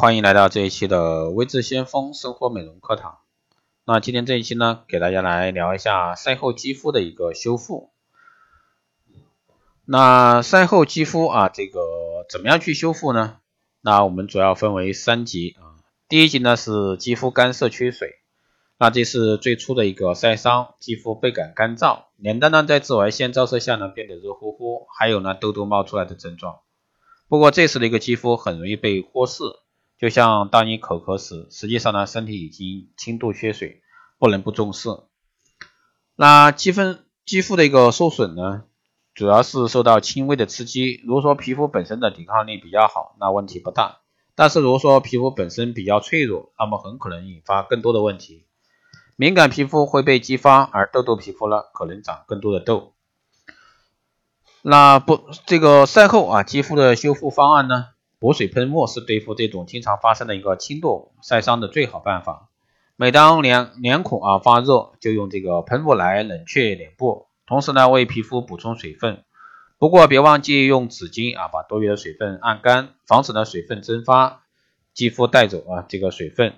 欢迎来到这一期的微智先锋生活美容课堂。那今天这一期呢，给大家来聊一下晒后肌肤的一个修复。那晒后肌肤啊，这个怎么样去修复呢？那我们主要分为三级啊。第一级呢是肌肤干涩缺水，那这是最初的一个晒伤，肌肤倍感干燥，脸蛋呢在紫外线照射下呢变得热乎乎，还有呢痘痘冒出来的症状。不过这时的一个肌肤很容易被忽视。就像当你口渴时，实际上呢，身体已经轻度缺水，不能不重视。那肌分肌肤的一个受损呢，主要是受到轻微的刺激。如果说皮肤本身的抵抗力比较好，那问题不大。但是如果说皮肤本身比较脆弱，那么很可能引发更多的问题。敏感皮肤会被激发，而痘痘皮肤呢，可能长更多的痘。那不，这个晒后啊，肌肤的修复方案呢？补水喷雾是对付这种经常发生的一个轻度晒伤的最好办法。每当脸脸孔啊发热，就用这个喷雾来冷却脸部，同时呢为皮肤补充水分。不过别忘记用纸巾啊把多余的水分按干，防止呢水分蒸发，肌肤带走啊这个水分。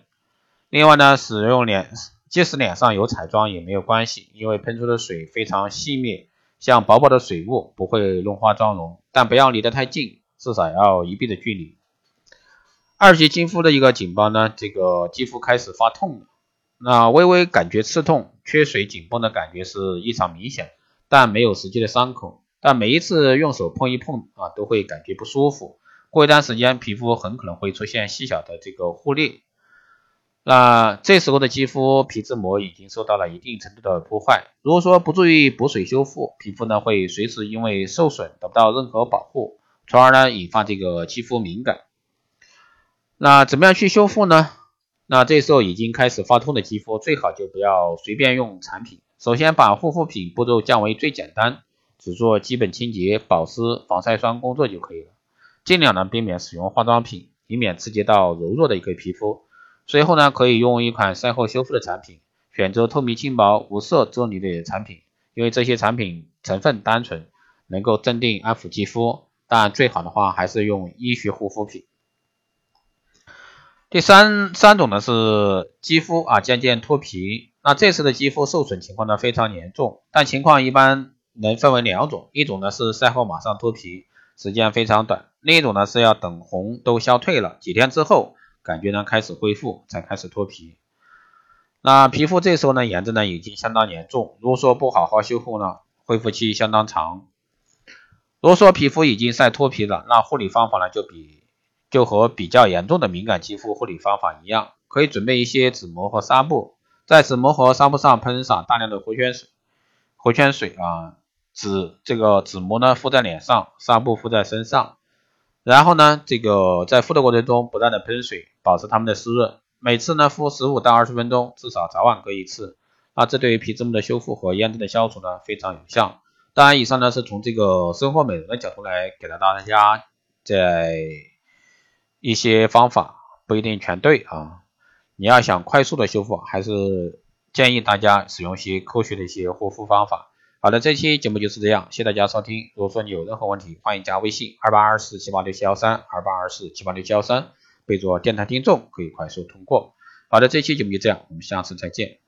另外呢使用脸，即使脸上有彩妆也没有关系，因为喷出的水非常细密，像薄薄的水雾不会弄花妆容，但不要离得太近。至少要一臂的距离。二级肌肤的一个紧绷呢，这个肌肤开始发痛，那微微感觉刺痛、缺水、紧绷的感觉是异常明显，但没有实际的伤口。但每一次用手碰一碰啊，都会感觉不舒服。过一段时间，皮肤很可能会出现细小的这个忽裂。那这时候的肌肤皮脂膜已经受到了一定程度的破坏。如果说不注意补水修复，皮肤呢会随时因为受损得不到任何保护。从而呢引发这个肌肤敏感。那怎么样去修复呢？那这时候已经开始发痛的肌肤，最好就不要随便用产品。首先把护肤品步骤降为最简单，只做基本清洁、保湿、防晒霜工作就可以了。尽量呢避免使用化妆品，以免刺激到柔弱的一个皮肤。随后呢可以用一款晒后修复的产品，选择透明轻薄、无色啫喱的产品，因为这些产品成分单纯，能够镇定安抚肌肤。但最好的话还是用医学护肤品。第三三种呢是肌肤啊渐渐脱皮，那这次的肌肤受损情况呢非常严重，但情况一般能分为两种，一种呢是晒后马上脱皮，时间非常短；另一种呢是要等红都消退了几天之后，感觉呢开始恢复才开始脱皮。那皮肤这时候呢炎症呢已经相当严重，如果说不好好修复呢，恢复期相当长。如果说皮肤已经晒脱皮了，那护理方法呢就比就和比较严重的敏感肌肤护理方法一样，可以准备一些纸膜和纱布，在纸膜和纱布上喷洒大量的活泉水，活泉水啊，纸这个纸膜呢敷在脸上，纱布敷在身上，然后呢这个在敷的过程中不断的喷水，保持它们的湿润，每次呢敷十五到二十分钟，至少早晚各一次，那这对于皮脂膜的修复和炎症的消除呢非常有效。当然，以上呢是从这个生活美容的角度来给到大家在一些方法，不一定全对啊。你要想快速的修复，还是建议大家使用一些科学的一些护肤方法。好的，这期节目就是这样，谢谢大家收听。如果说你有任何问题，欢迎加微信二八二四七八六七幺三二八二四七八六七幺三，备注电台听众，可以快速通过。好的，这期节目就这样，我们下次再见。